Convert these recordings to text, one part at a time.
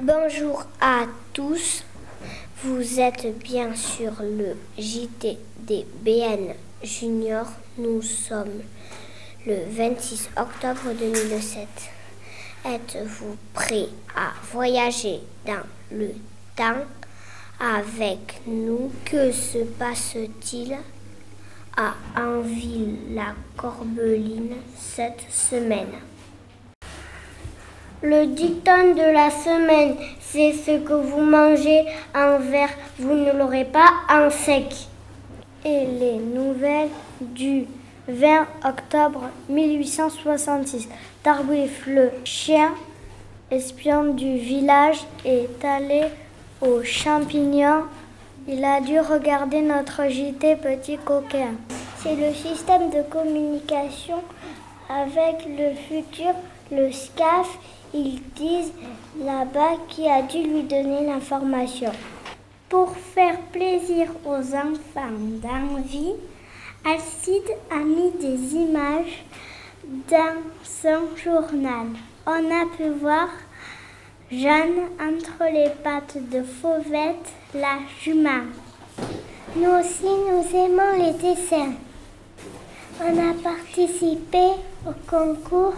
Bonjour à tous. Vous êtes bien sur le JT des BN Junior. Nous sommes le 26 octobre 2007. Êtes-vous prêt à voyager dans le temps avec nous? Que se passe-t-il à Anville-la-Corbeline cette semaine? Le dicton de la semaine, c'est ce que vous mangez en verre, vous ne l'aurez pas en sec. Et les nouvelles du 20 octobre 1866. Tardouif, le chien espion du village, est allé aux champignons. Il a dû regarder notre JT petit coquin. C'est le système de communication avec le futur, le SCAF. Ils disent là-bas qui a dû lui donner l'information. Pour faire plaisir aux enfants d'envie, Alcide a mis des images dans son journal. On a pu voir Jeanne entre les pattes de Fauvette, la jument. Nous aussi, nous aimons les dessins. On a participé au concours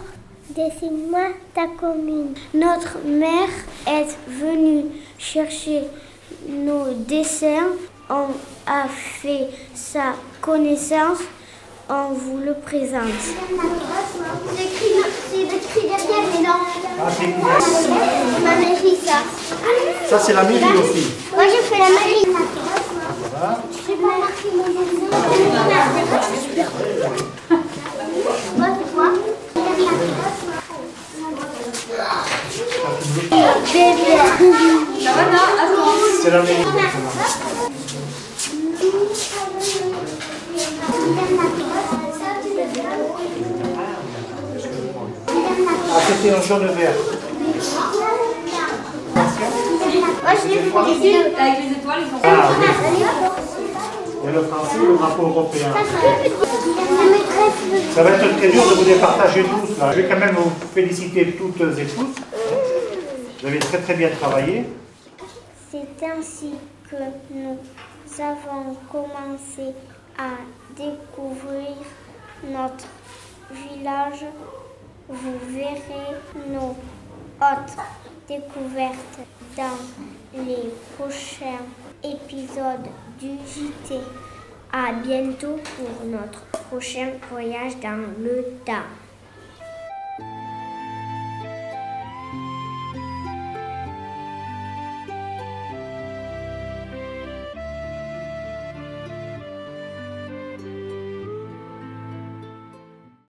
Dessine-moi ta commune. Notre mère est venue chercher nos dessins. On a fait sa connaissance. On vous le présente. Ma mairie, ça. Ça, c'est la mairie aussi. Moi, j'ai fait la mairie. J'ai pas C'est la mairie. Ah, c'était un jaune vert. Moi, je l'ai fait. Avec les étoiles, ils ont Ah. Et le français, le drapeau européen. Ça va être très dur de vous départager tous. Je vais quand même vous féliciter toutes et tous. Vous avez très très bien travaillé. C'est ainsi que nous avons commencé à découvrir notre village. Vous verrez nos autres découvertes dans les prochains épisodes du JT. À bientôt pour notre prochain voyage dans le temps.